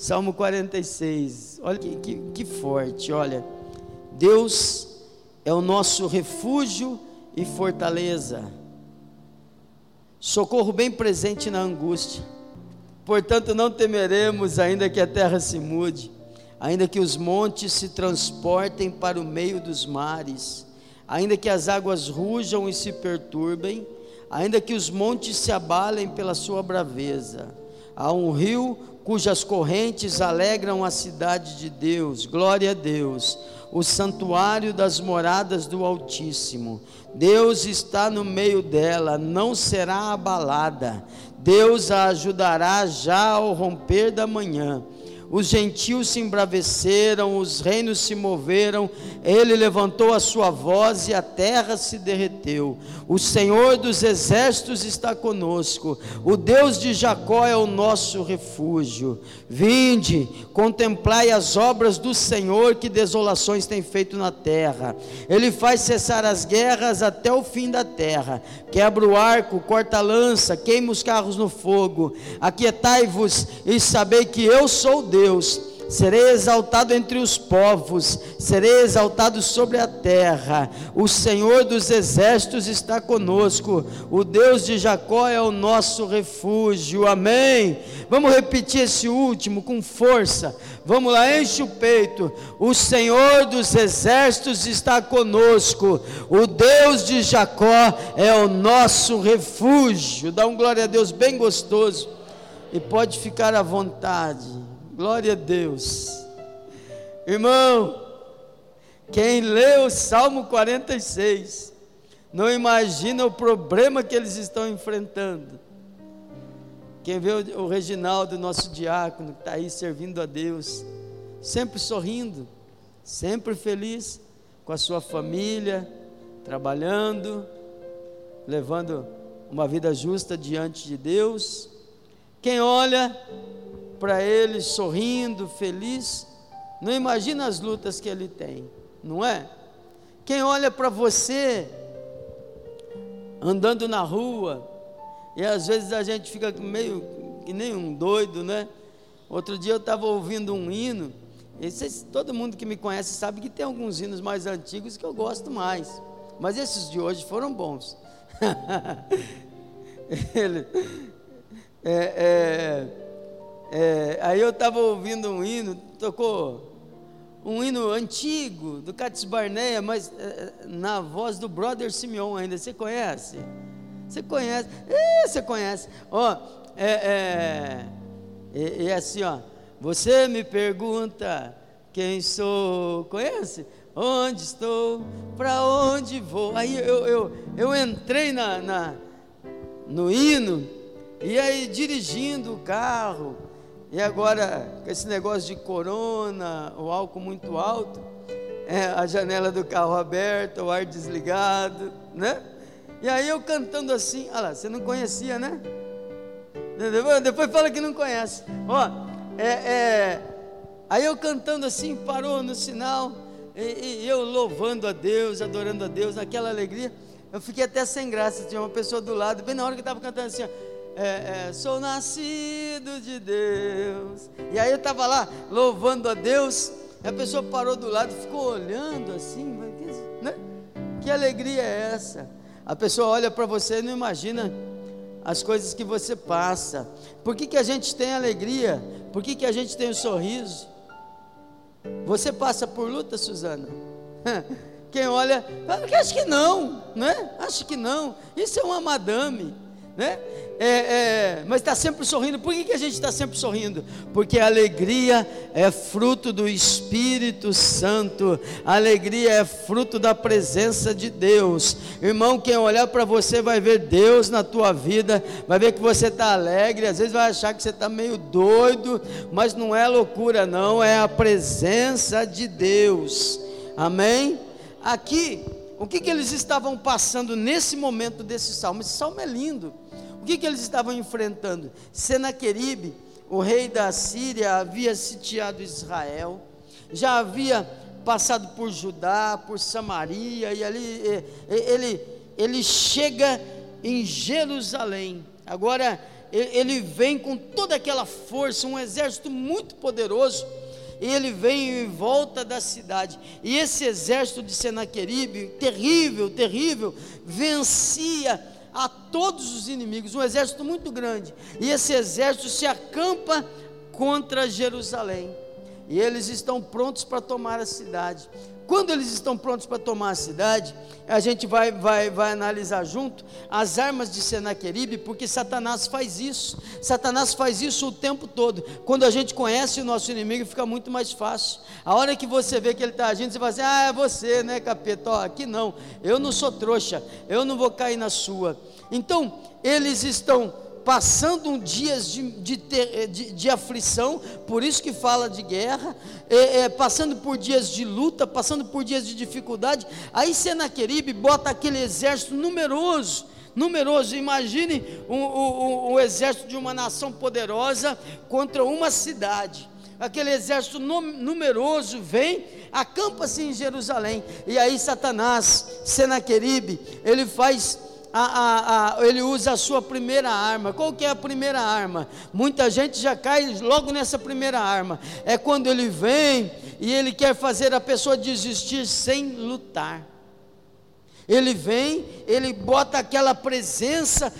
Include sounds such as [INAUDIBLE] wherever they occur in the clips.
Salmo 46. Olha que, que, que forte, olha. Deus é o nosso refúgio e fortaleza. Socorro bem presente na angústia. Portanto, não temeremos, ainda que a terra se mude, ainda que os montes se transportem para o meio dos mares, ainda que as águas rujam e se perturbem, ainda que os montes se abalem pela sua braveza. Há um rio cujas correntes alegram a cidade de Deus, glória a Deus, o santuário das moradas do Altíssimo. Deus está no meio dela, não será abalada. Deus a ajudará já ao romper da manhã. Os gentios se embraveceram, os reinos se moveram, ele levantou a sua voz e a terra se derreteu. O Senhor dos exércitos está conosco, o Deus de Jacó é o nosso refúgio. Vinde, contemplai as obras do Senhor, que desolações tem feito na terra. Ele faz cessar as guerras até o fim da terra, quebra o arco, corta a lança, queima os carros no fogo. Aquietai-vos e sabei que eu sou Deus Deus, serei exaltado entre os povos, serei exaltado sobre a terra. O Senhor dos exércitos está conosco, o Deus de Jacó é o nosso refúgio. Amém. Vamos repetir esse último com força. Vamos lá, enche o peito. O Senhor dos exércitos está conosco, o Deus de Jacó é o nosso refúgio. Dá um glória a Deus bem gostoso e pode ficar à vontade. Glória a Deus. Irmão, quem lê o Salmo 46, não imagina o problema que eles estão enfrentando. Quem vê o Reginaldo, nosso diácono, que está aí servindo a Deus, sempre sorrindo, sempre feliz com a sua família, trabalhando, levando uma vida justa diante de Deus. Quem olha para ele sorrindo, feliz. Não imagina as lutas que ele tem, não é? Quem olha para você andando na rua, e às vezes a gente fica meio que nem um doido, né? Outro dia eu estava ouvindo um hino, e vocês, todo mundo que me conhece sabe que tem alguns hinos mais antigos que eu gosto mais, mas esses de hoje foram bons. [LAUGHS] Ele, é, é, é, aí eu estava ouvindo um hino, tocou um hino antigo do Cates Barneia, mas é, na voz do Brother Simeon ainda. Você conhece? Você conhece? É, você conhece? Ó, é, é, é, é assim, ó. Você me pergunta quem sou, conhece? Onde estou? Para onde vou? Aí eu, eu, eu entrei na, na, no hino, e aí dirigindo o carro, e agora, com esse negócio de corona, o álcool muito alto, é, a janela do carro aberta, o ar desligado, né? E aí eu cantando assim, olha lá, você não conhecia, né? Depois fala que não conhece. Ó, é, é, aí eu cantando assim, parou no sinal, e, e eu louvando a Deus, adorando a Deus, naquela alegria. Eu fiquei até sem graça, tinha uma pessoa do lado, bem na hora que estava cantando assim, ó, é, é, sou nascido de Deus. E aí eu estava lá louvando a Deus, e a pessoa parou do lado e ficou olhando assim, né? Que alegria é essa? A pessoa olha para você e não imagina as coisas que você passa. Por que, que a gente tem alegria? Por que, que a gente tem o um sorriso? Você passa por luta, Suzana? [LAUGHS] Quem olha, acho que não, né? Acho que não. Isso é uma madame né? É, é, mas está sempre sorrindo. Por que, que a gente está sempre sorrindo? Porque a alegria é fruto do Espírito Santo, a alegria é fruto da presença de Deus. Irmão, quem olhar para você vai ver Deus na tua vida, vai ver que você está alegre, às vezes vai achar que você está meio doido, mas não é loucura, não, é a presença de Deus. Amém? Aqui o que, que eles estavam passando nesse momento desse salmo? Esse salmo é lindo. O que, que eles estavam enfrentando? Senaqueribe, o rei da Síria, havia sitiado Israel, já havia passado por Judá, por Samaria, e ali ele, ele chega em Jerusalém. Agora ele vem com toda aquela força, um exército muito poderoso, e ele vem em volta da cidade. E esse exército de Senaqueribe, terrível, terrível, vencia a todos os inimigos, um exército muito grande. E esse exército se acampa contra Jerusalém. E eles estão prontos para tomar a cidade. Quando eles estão prontos para tomar a cidade, a gente vai, vai, vai analisar junto as armas de Senaqueribe, porque Satanás faz isso. Satanás faz isso o tempo todo. Quando a gente conhece o nosso inimigo, fica muito mais fácil. A hora que você vê que ele está agindo, você fala assim: ah, é você, né, capeta? Ó, aqui não, eu não sou trouxa, eu não vou cair na sua. Então, eles estão passando um dias de, de, de, de, aflição, por isso que fala de guerra, é, é, passando por dias de luta, passando por dias de dificuldade. Aí Senaqueribe bota aquele exército numeroso, numeroso. Imagine o, o exército de uma nação poderosa contra uma cidade. Aquele exército numeroso vem, acampa-se em Jerusalém. E aí Satanás, Senaqueribe, ele faz a, a, a, ele usa a sua primeira arma. Qual que é a primeira arma? Muita gente já cai logo nessa primeira arma. É quando ele vem e ele quer fazer a pessoa desistir sem lutar. Ele vem, ele bota aquela presença,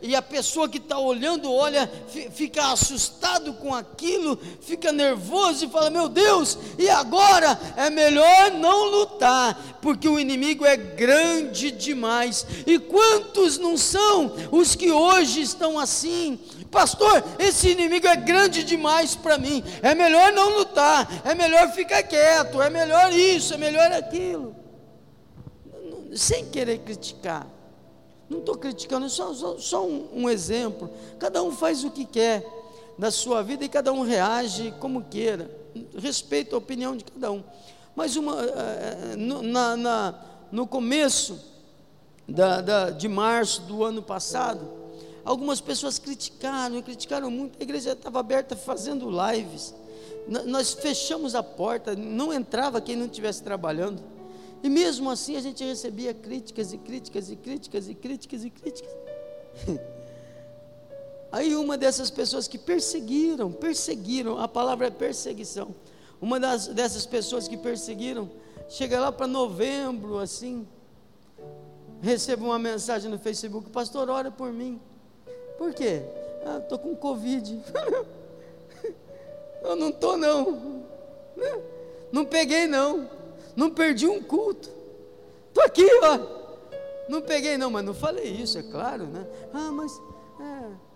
e a pessoa que está olhando, olha, fica assustado com aquilo, fica nervoso e fala: Meu Deus, e agora? É melhor não lutar, porque o inimigo é grande demais. E quantos não são os que hoje estão assim? Pastor, esse inimigo é grande demais para mim. É melhor não lutar, é melhor ficar quieto, é melhor isso, é melhor aquilo sem querer criticar. Não estou criticando, só, só, só um, um, exemplo. Cada um faz o que quer na sua vida e cada um reage como queira. Respeito a opinião de cada um. Mas uma, eh, no, na, na, no começo da, da, de março do ano passado, algumas pessoas criticaram, criticaram muito. A igreja estava aberta fazendo lives. Nós fechamos a porta, não entrava quem não estivesse trabalhando. E mesmo assim a gente recebia críticas e críticas e críticas e críticas e críticas. [LAUGHS] Aí uma dessas pessoas que perseguiram, perseguiram, a palavra é perseguição. Uma das, dessas pessoas que perseguiram, chega lá para novembro, assim, recebo uma mensagem no Facebook, pastor, ora por mim. Por quê? Ah, estou com Covid. [LAUGHS] Eu não estou não. Não peguei não. Não perdi um culto. Estou aqui, ó. Não peguei, não, mas não falei isso, é claro, né? Ah, mas. É.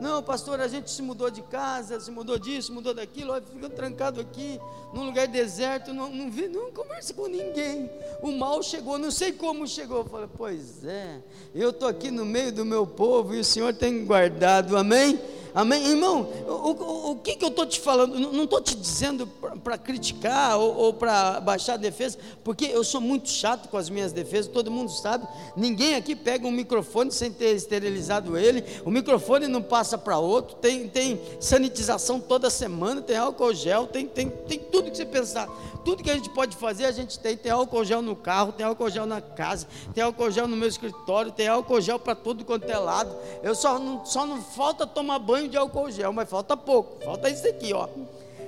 Não, pastor, a gente se mudou de casa, se mudou disso, mudou daquilo, ó, ficou trancado aqui, num lugar deserto, não, não, vi, não conversa com ninguém. O mal chegou, não sei como chegou. Eu falei, pois é, eu estou aqui no meio do meu povo e o Senhor tem guardado, amém? Amém? Irmão, o, o, o que, que eu estou te falando? Não estou te dizendo para criticar ou, ou para baixar a defesa, porque eu sou muito chato com as minhas defesas, todo mundo sabe. Ninguém aqui pega um microfone sem ter esterilizado ele, o microfone não passa para outro, tem, tem sanitização toda semana, tem álcool gel, tem, tem, tem tudo que você pensar. Tudo que a gente pode fazer, a gente tem. Tem álcool gel no carro, tem álcool gel na casa, tem álcool gel no meu escritório, tem álcool gel para tudo quanto é lado. Eu só não, só não falta tomar banho de álcool gel, mas falta pouco, falta isso aqui, ó.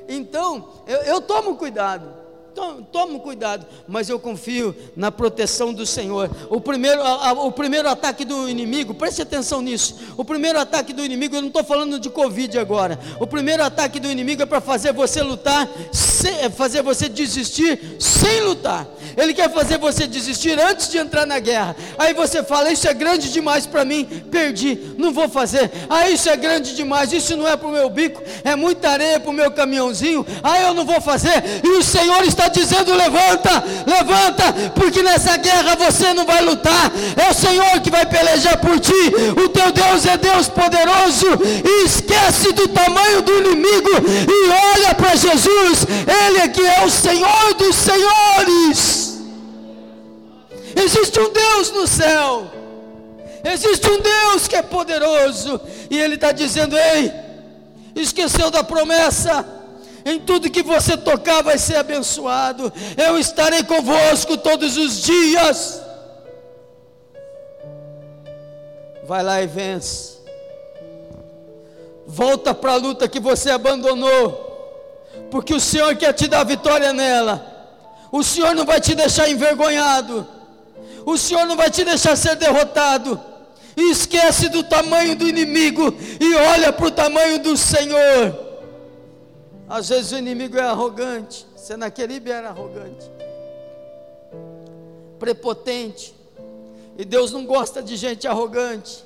Então, eu, eu tomo cuidado tomo cuidado, mas eu confio na proteção do Senhor. O primeiro, o primeiro ataque do inimigo, preste atenção nisso. O primeiro ataque do inimigo, eu não estou falando de Covid agora. O primeiro ataque do inimigo é para fazer você lutar, é fazer você desistir sem lutar. Ele quer fazer você desistir antes de entrar na guerra. Aí você fala: Isso é grande demais para mim, perdi, não vou fazer. Ah, isso é grande demais, isso não é para o meu bico, é muita areia para o meu caminhãozinho. Ah, eu não vou fazer. E o Senhor está dizendo: levanta, levanta, porque nessa guerra você não vai lutar, é o Senhor que vai pelejar por ti. O teu Deus é Deus poderoso, e esquece do tamanho do inimigo e olha para Jesus, Ele é que é o Senhor dos Senhores. Existe um Deus no céu, existe um Deus que é poderoso, e Ele está dizendo: ei, esqueceu da promessa em tudo que você tocar vai ser abençoado. Eu estarei convosco todos os dias. Vai lá e vence. Volta para a luta que você abandonou, porque o Senhor quer te dar vitória nela. O Senhor não vai te deixar envergonhado. O Senhor não vai te deixar ser derrotado. Esquece do tamanho do inimigo e olha para o tamanho do Senhor. Às vezes o inimigo é arrogante. Senaqueribe era arrogante, prepotente. E Deus não gosta de gente arrogante.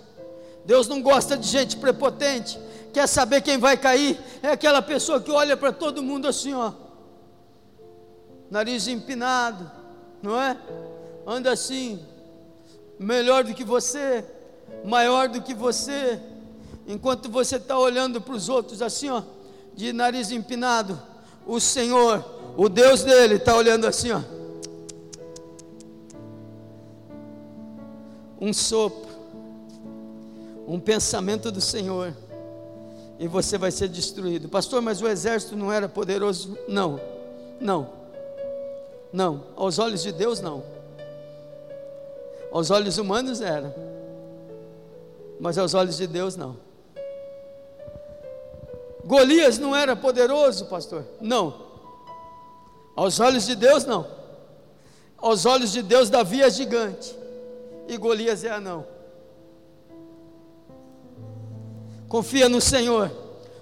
Deus não gosta de gente prepotente. Quer saber quem vai cair? É aquela pessoa que olha para todo mundo assim, ó nariz empinado, não é? Anda assim, melhor do que você, maior do que você, enquanto você está olhando para os outros assim, ó, de nariz empinado, o Senhor, o Deus dele, está olhando assim, ó. Um sopro, um pensamento do Senhor, e você vai ser destruído. Pastor, mas o exército não era poderoso? Não, não. Não, aos olhos de Deus não. Aos olhos humanos era. Mas aos olhos de Deus não. Golias não era poderoso, pastor? Não. Aos olhos de Deus não. Aos olhos de Deus Davi é gigante. E Golias é anão. Confia no Senhor.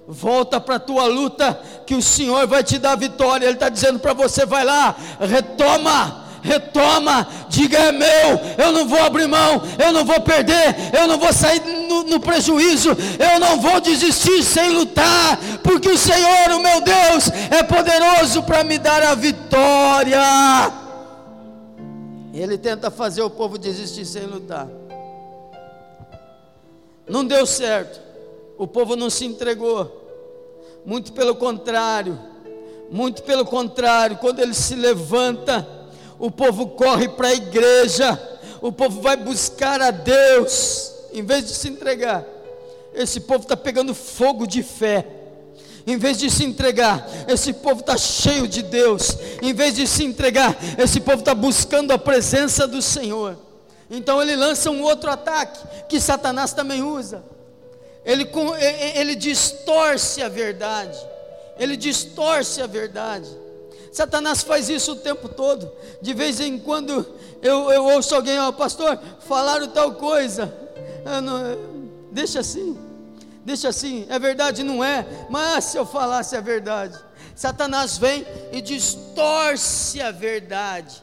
Volta para a tua luta, que o Senhor vai te dar vitória. Ele está dizendo para você: vai lá, retoma, retoma, diga é meu, eu não vou abrir mão, eu não vou perder, eu não vou sair no, no, prejuízo, eu não vou desistir sem lutar, porque o Senhor, o meu Deus, é poderoso para me dar a vitória. Ele tenta fazer o povo desistir sem lutar, não deu certo o povo não se entregou. Muito pelo contrário, muito pelo contrário, quando ele se levanta, o povo corre para a igreja, o povo vai buscar a Deus, em vez de se entregar. Esse povo está pegando fogo de fé. Em vez de se entregar, esse povo está cheio de Deus. Em vez de se entregar, esse povo está buscando a presença do Senhor. Então ele lança um outro ataque que Satanás também usa ele, ele distorce a verdade, ele distorce a verdade. Satanás faz isso o tempo todo. De vez em quando eu, eu ouço alguém, ó, oh, pastor, falaram tal coisa. Não, deixa assim, deixa assim, é verdade, não é, mas se eu falasse a verdade, Satanás vem e distorce a verdade.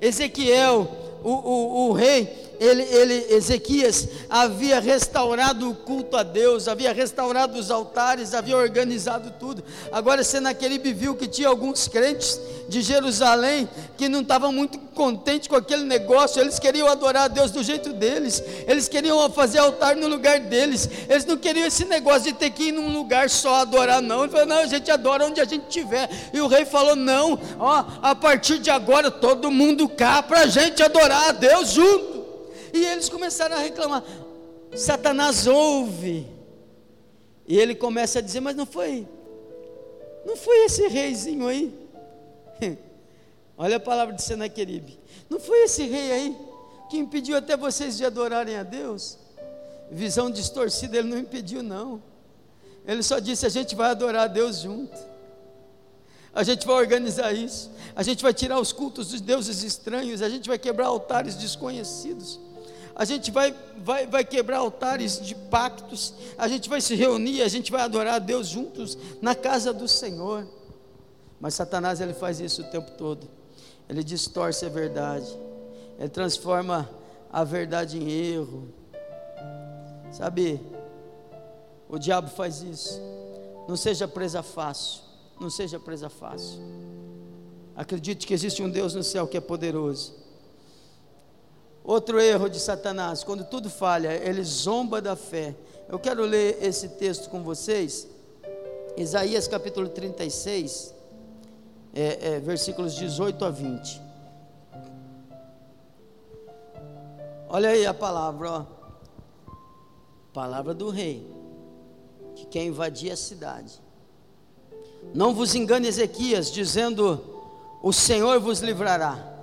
Ezequiel, o, o, o rei, ele, ele, Ezequias havia restaurado o culto a Deus, havia restaurado os altares, havia organizado tudo. Agora Senaqueribe viu que tinha alguns crentes de Jerusalém que não estavam muito contentes com aquele negócio, eles queriam adorar a Deus do jeito deles, eles queriam fazer altar no lugar deles, eles não queriam esse negócio de ter que ir num lugar só adorar, não. Ele falou: não, a gente adora onde a gente estiver. E o rei falou: não, ó, a partir de agora todo mundo cá para a gente adorar a Deus junto. E eles começaram a reclamar. Satanás ouve. E ele começa a dizer: Mas não foi, não foi esse reizinho aí. [LAUGHS] Olha a palavra de Senaqueribe. Não foi esse rei aí que impediu até vocês de adorarem a Deus? Visão distorcida, ele não impediu, não. Ele só disse: a gente vai adorar a Deus junto. A gente vai organizar isso. A gente vai tirar os cultos dos deuses estranhos. A gente vai quebrar altares desconhecidos a gente vai, vai, vai quebrar altares de pactos, a gente vai se reunir, a gente vai adorar a Deus juntos na casa do Senhor. Mas Satanás ele faz isso o tempo todo. Ele distorce a verdade. Ele transforma a verdade em erro. Sabe? O diabo faz isso. Não seja presa fácil. Não seja presa fácil. Acredite que existe um Deus no céu que é poderoso Outro erro de Satanás, quando tudo falha, ele zomba da fé. Eu quero ler esse texto com vocês, Isaías capítulo 36, é, é, versículos 18 a 20. Olha aí a palavra, ó. Palavra do rei, que quer invadir a cidade. Não vos engane, Ezequias, dizendo: O Senhor vos livrará.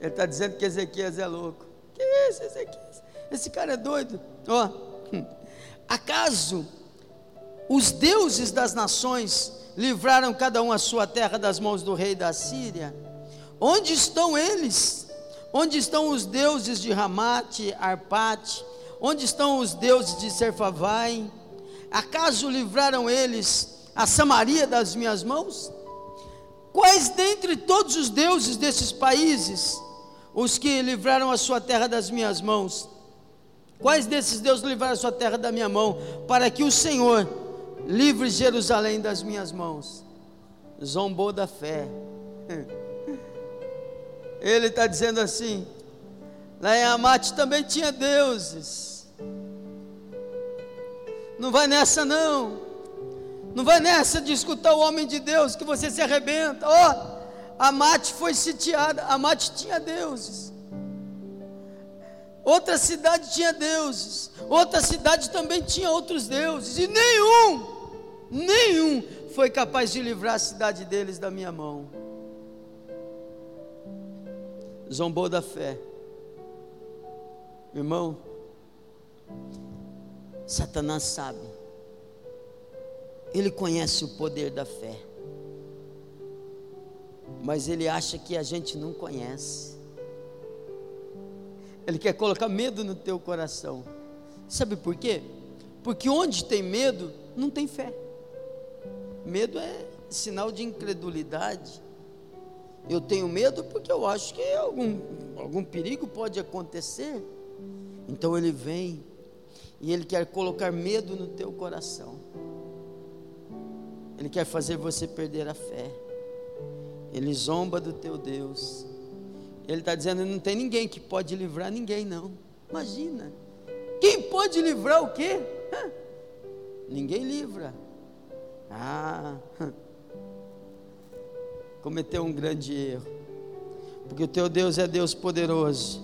Ele está dizendo que Ezequias é louco. Que isso, Ezequias? Esse cara é doido. Ó, Acaso os deuses das nações livraram cada um a sua terra das mãos do rei da Síria? Onde estão eles? Onde estão os deuses de Ramate, Arpate? Onde estão os deuses de Serfavai? Acaso livraram eles a Samaria das minhas mãos? Quais dentre todos os deuses desses países os que livraram a sua terra das minhas mãos? Quais desses deuses livraram a sua terra da minha mão, para que o Senhor livre Jerusalém das minhas mãos? Zombou da fé. [LAUGHS] Ele está dizendo assim: lá em Amate também tinha deuses. Não vai nessa não. Não vai nessa de escutar o homem de Deus que você se arrebenta. Ó, oh, Amate foi sitiada. Amate tinha deuses. Outra cidade tinha deuses. Outra cidade também tinha outros deuses. E nenhum, nenhum foi capaz de livrar a cidade deles da minha mão. Zombou da fé. Irmão, Satanás sabe, ele conhece o poder da fé, mas ele acha que a gente não conhece. Ele quer colocar medo no teu coração. Sabe por quê? Porque onde tem medo, não tem fé. Medo é sinal de incredulidade. Eu tenho medo porque eu acho que algum, algum perigo pode acontecer. Então ele vem e ele quer colocar medo no teu coração. Ele quer fazer você perder a fé. Ele zomba do teu Deus. Ele está dizendo: não tem ninguém que pode livrar ninguém, não. Imagina. Quem pode livrar o quê? Ninguém livra. Ah, [LAUGHS] cometeu um grande erro. Porque o teu Deus é Deus poderoso.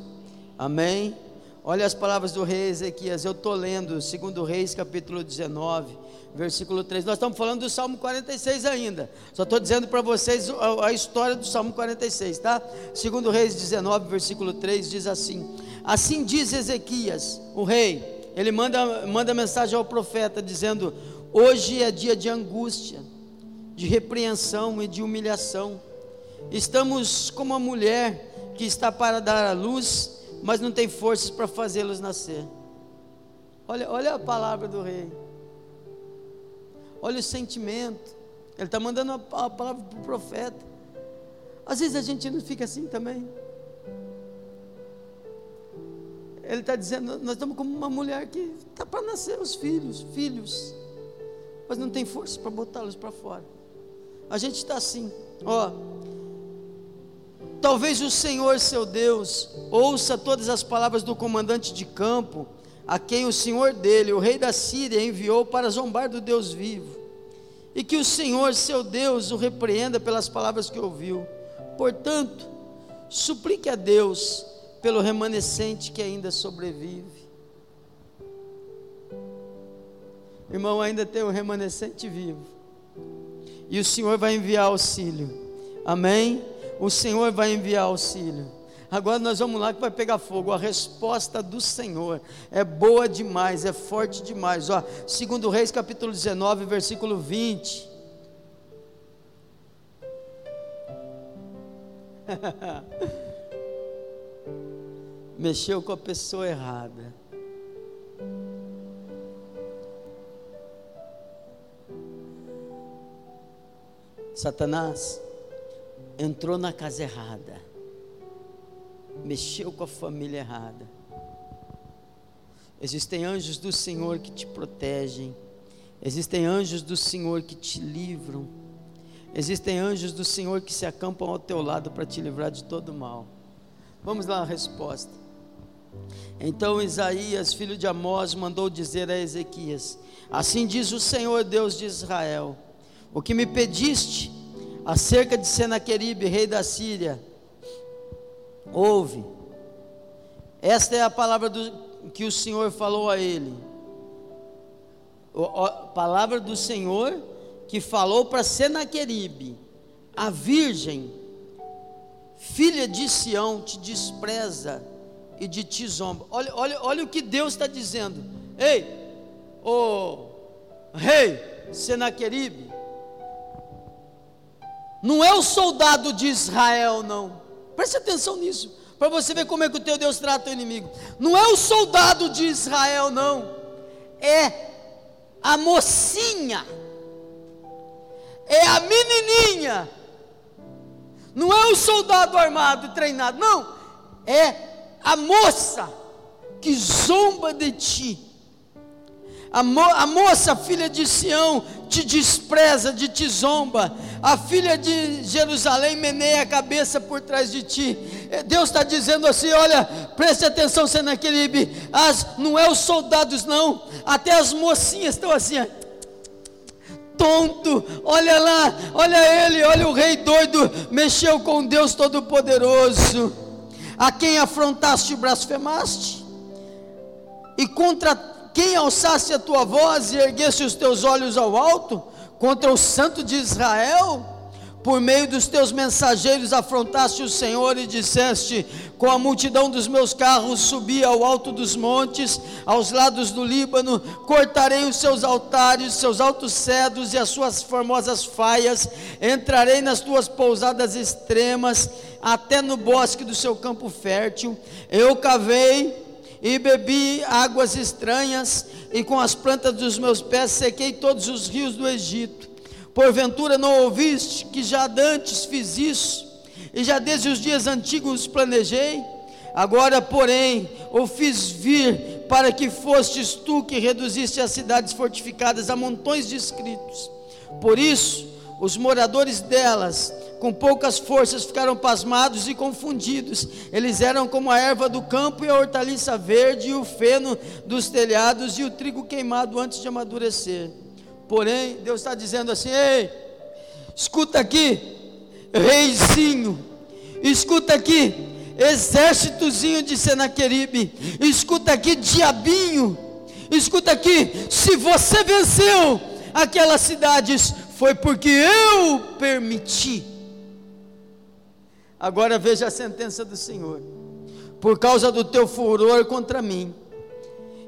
Amém? Olha as palavras do rei Ezequias. Eu estou lendo, segundo Reis, capítulo 19 versículo 3. Nós estamos falando do Salmo 46 ainda. Só estou dizendo para vocês a, a, história do Salmo 46, tá? Segundo Reis 19, versículo 3 diz assim: Assim diz Ezequias, o rei, ele manda, manda mensagem ao profeta dizendo: Hoje é dia de angústia, de repreensão e de humilhação. Estamos como uma mulher que está para dar à luz, mas não tem forças para fazê-los nascer. Olha, olha a palavra do rei olha o sentimento. Ele está mandando a, palavra para o profeta. Às vezes a gente não fica assim também. Ele está dizendo, nós estamos como uma mulher que está para nascer os filhos, filhos, mas não tem força para botá-los para fora. A gente está assim, ó. Talvez o Senhor, seu Deus, ouça todas as palavras do comandante de campo a quem o senhor dele, o rei da Síria, enviou para zombar do Deus vivo. E que o Senhor, seu Deus, o repreenda pelas palavras que ouviu. Portanto, suplique a Deus pelo remanescente que ainda sobrevive. Irmão, ainda tem um remanescente vivo. E o Senhor vai enviar auxílio. Amém? O Senhor vai enviar auxílio. Agora nós vamos lá que vai pegar fogo. A resposta do Senhor é boa demais, é forte demais. Ó, segundo Reis capítulo 19, versículo 20. [LAUGHS] Mexeu com a pessoa errada. Satanás entrou na casa errada mexeu com a família errada. Existem anjos do Senhor que te protegem. Existem anjos do Senhor que te livram. Existem anjos do Senhor que se acampam ao teu lado para te livrar de todo mal. Vamos lá a resposta. Então Isaías, filho de Amós, mandou dizer a Ezequias: Assim diz o Senhor Deus de Israel: O que me pediste acerca de Senaqueribe, rei da Síria, Ouve. Esta é a palavra do, que o Senhor falou a ele. A palavra do Senhor que falou para Senaqueribe: A virgem, filha de Sião, te despreza e de ti zomba. Olha, olha, olha o que Deus está dizendo. Ei, o rei Senaqueribe, não é o soldado de Israel, não. Preste atenção nisso, para você ver como é que o teu Deus trata o inimigo. Não é o soldado de Israel, não. É a mocinha. É a menininha. Não é o soldado armado e treinado, não. É a moça que zomba de ti a, mo a moça, filha de Sião, te despreza, de te zomba. A filha de Jerusalém meneia a cabeça por trás de ti. É, Deus está dizendo assim: olha, preste atenção, Senaqueribe. As, não é os soldados, não. Até as mocinhas estão assim, ó tonto, olha lá, olha ele, olha o rei doido, mexeu com Deus Todo-Poderoso, a quem afrontaste e blasfemaste, e contra quem alçasse a tua voz e erguesse os teus olhos ao alto contra o santo de Israel? Por meio dos teus mensageiros afrontaste o Senhor e disseste: Com a multidão dos meus carros subi ao alto dos montes, aos lados do Líbano, cortarei os seus altares, seus altos cedros e as suas formosas faias, entrarei nas tuas pousadas extremas, até no bosque do seu campo fértil. Eu cavei e bebi águas estranhas, e com as plantas dos meus pés sequei todos os rios do Egito. Porventura não ouviste que já dantes fiz isso, e já desde os dias antigos planejei? Agora, porém, o fiz vir para que fostes tu que reduziste as cidades fortificadas a montões de escritos. Por isso, os moradores delas com poucas forças, ficaram pasmados e confundidos. Eles eram como a erva do campo e a hortaliça verde, e o feno dos telhados e o trigo queimado antes de amadurecer. Porém, Deus está dizendo assim: ei, escuta aqui, reizinho, escuta aqui, exércitozinho de Senaqueribe, escuta aqui, diabinho, escuta aqui, se você venceu aquelas cidades, foi porque eu permiti. Agora veja a sentença do Senhor. Por causa do teu furor contra mim,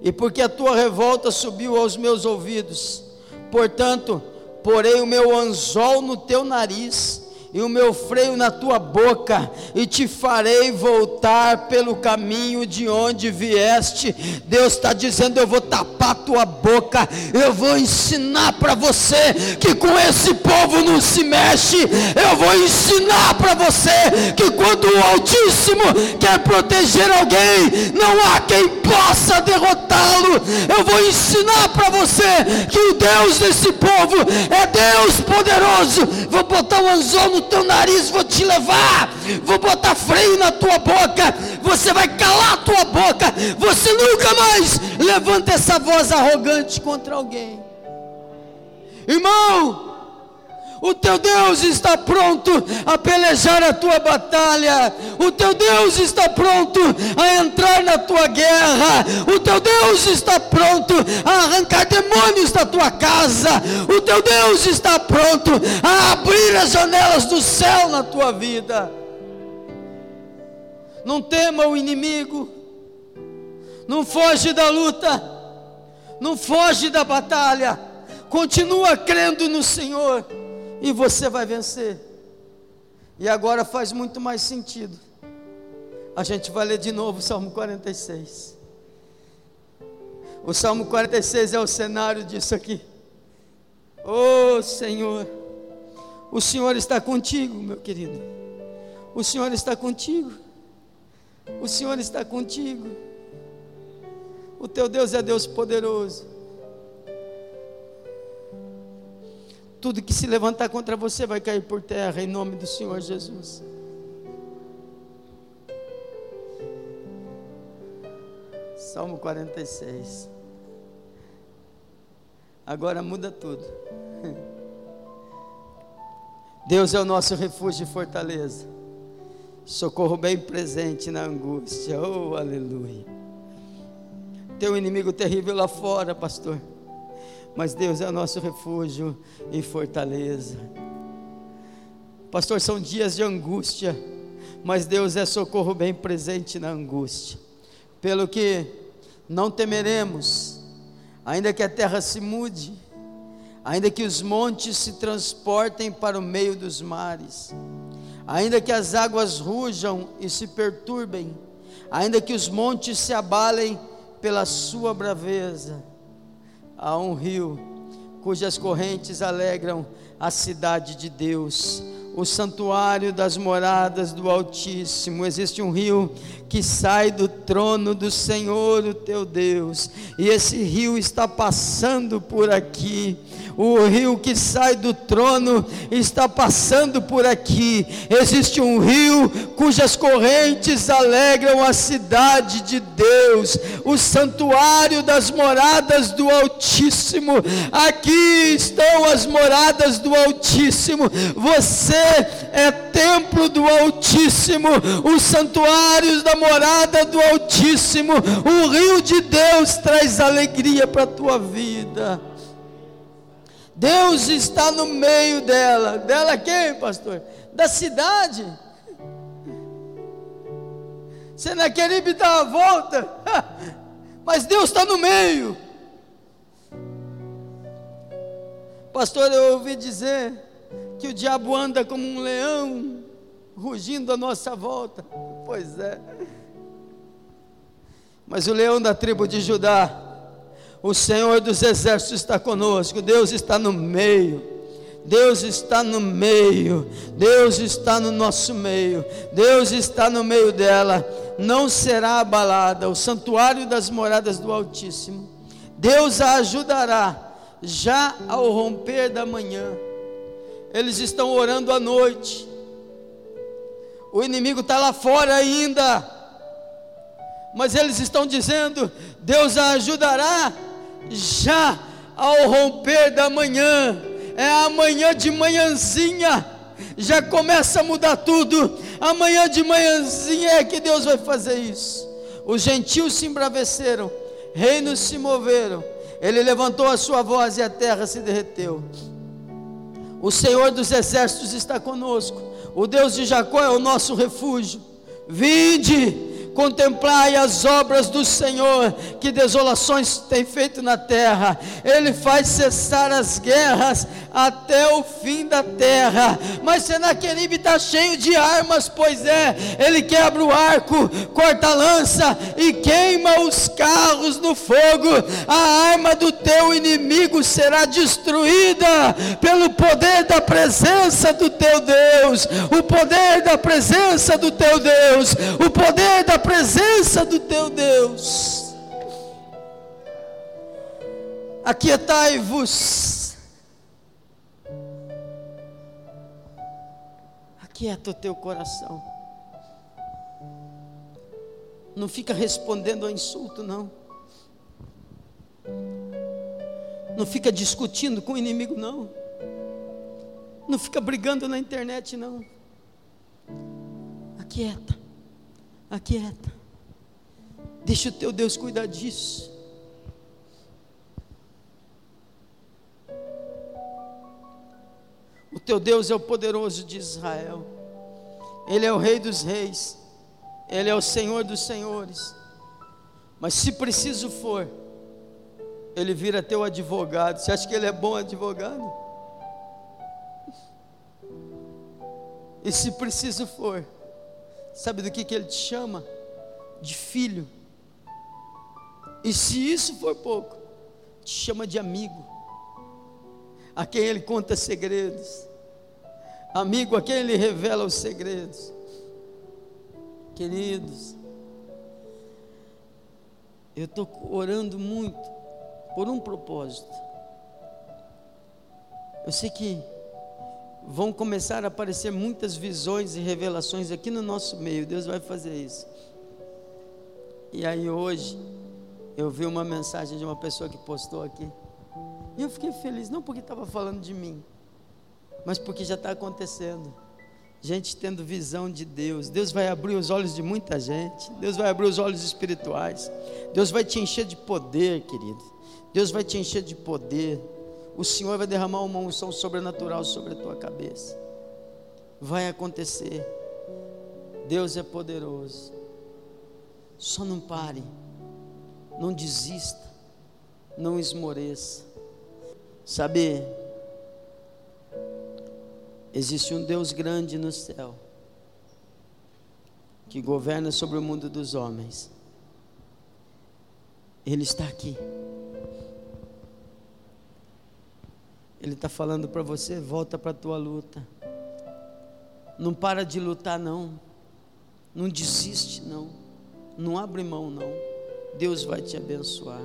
e porque a tua revolta subiu aos meus ouvidos, portanto, porei o meu anzol no teu nariz e o meu freio na tua boca, e te farei voltar pelo caminho de onde vieste. Deus está dizendo: Eu vou tapar tua boca, eu vou ensinar para você que com esse povo não se mexe. Eu vou ensinar para você que quando o Altíssimo quer proteger alguém, não há quem possa derrotá-lo. Eu vou ensinar para você que o Deus desse povo é Deus poderoso. Vou botar um anzol no teu nariz, vou te levar, vou botar freio na tua boca, você vai calar a tua boca, você nunca mais levanta essa voz arrogante contra alguém. Irmão, o teu Deus está pronto a pelejar a tua batalha. O teu Deus está pronto a entrar na tua guerra. O teu Deus está pronto a arrancar demônios da tua casa. O teu Deus está pronto a abrir as janelas do céu na tua vida. Não tema o inimigo. Não foge da luta. Não foge da batalha. Continua crendo no Senhor e você vai vencer. E agora faz muito mais sentido. A gente vai ler de novo o Salmo 46. O Salmo 46 é o cenário disso aqui. Oh Senhor, o Senhor está contigo, meu querido. O Senhor está contigo. O Senhor está contigo. O teu Deus é Deus poderoso. Tudo que se levantar contra você vai cair por terra, em nome do Senhor Jesus. Salmo 46. Agora muda tudo. Deus é o nosso refúgio e fortaleza. Socorro bem presente na angústia. Oh, aleluia. Teu inimigo terrível lá fora, pastor mas Deus é o nosso refúgio e fortaleza. Pastor, são dias de angústia, mas Deus é socorro bem presente na angústia. Pelo que não temeremos, ainda que a terra se mude, ainda que os montes se transportem para o meio dos mares, ainda que as águas rujam e se perturbem, ainda que os montes se abalem pela sua braveza, há um rio cujas correntes alegram a cidade de Deus o santuário das moradas do Altíssimo. Existe um rio que sai do trono do Senhor, o teu Deus, e esse rio está passando por aqui o rio que sai do trono está passando por aqui. Existe um rio cujas correntes alegram a cidade de Deus, o santuário das moradas do Altíssimo. Aqui estão as moradas do Altíssimo. Você é templo do Altíssimo, os santuários da morada do Altíssimo. O rio de Deus traz alegria para a tua vida. Deus está no meio dela. Dela quem, pastor? Da cidade. Senaqueribe dá a volta, [LAUGHS] mas Deus está no meio. Pastor, eu ouvi dizer que o diabo anda como um leão, rugindo à nossa volta. Pois é. Mas o leão da tribo de Judá o Senhor dos exércitos está conosco, Deus está no meio. Deus está no meio, Deus está no nosso meio, Deus está no meio dela, não será abalada, o santuário das moradas do Altíssimo. Deus a ajudará já ao romper da manhã. Eles estão orando à noite, o inimigo está lá fora ainda, mas eles estão dizendo: Deus a ajudará já ao romper da manhã, é amanhã de manhãzinha, já começa a mudar tudo. Amanhã de manhãzinha é que Deus vai fazer isso. Os gentios se embraveceram, reinos se moveram. Ele levantou a sua voz e a terra se derreteu. O Senhor dos exércitos está conosco. O Deus de Jacó é o nosso refúgio. Vinde Contemplai as obras do Senhor, que desolações tem feito na terra. Ele faz cessar as guerras até o fim da terra. Mas Senaqueribe está cheio de armas, pois é, ele quebra o arco, corta a lança e queima os carros no fogo. A arma do teu inimigo será destruída pelo poder da presença do teu Deus, o poder da presença do teu Deus, o poder da presença do teu Deus. Aquietai-vos. Aquieta o teu coração. Não fica respondendo a insulto, não. Não fica discutindo com o inimigo, não. Não fica brigando na internet, não. Aquieta aquieta. Deixa o teu Deus cuidar disso. O teu Deus é o poderoso de Israel. Ele é o Rei dos Reis. Ele é o Senhor dos Senhores. Mas se preciso for, ele vira teu advogado. Você acha que ele é bom advogado? [LAUGHS] E se preciso for, Sabe do que, que ele te chama? De filho. E se isso for pouco, te chama de amigo, a quem ele conta segredos, amigo a quem ele revela os segredos. Queridos, eu estou orando muito por um propósito. Eu sei que vão começar a aparecer muitas visões e revelações aqui no nosso meio. Deus vai fazer isso. E aí hoje eu vi uma mensagem de uma pessoa que postou aqui. E eu fiquei feliz, não porque estava falando de mim, mas porque já está acontecendo. Gente tendo visão de Deus. Deus vai abrir os olhos de muita gente. Deus vai abrir os olhos espirituais. Deus vai te encher de poder, querido. Deus vai te encher de poder o Senhor vai derramar uma unção sobrenatural sobre a tua cabeça. Vai acontecer. Deus é poderoso. Só não pare. Não desista. não esmoreça. Sabe, existe um Deus grande no céu, que governa sobre o mundo dos homens. Ele está aqui. Ele está falando para você: volta para a tua luta. Não para de lutar, não. Não desiste, não. Não abre mão, não. Deus vai te abençoar.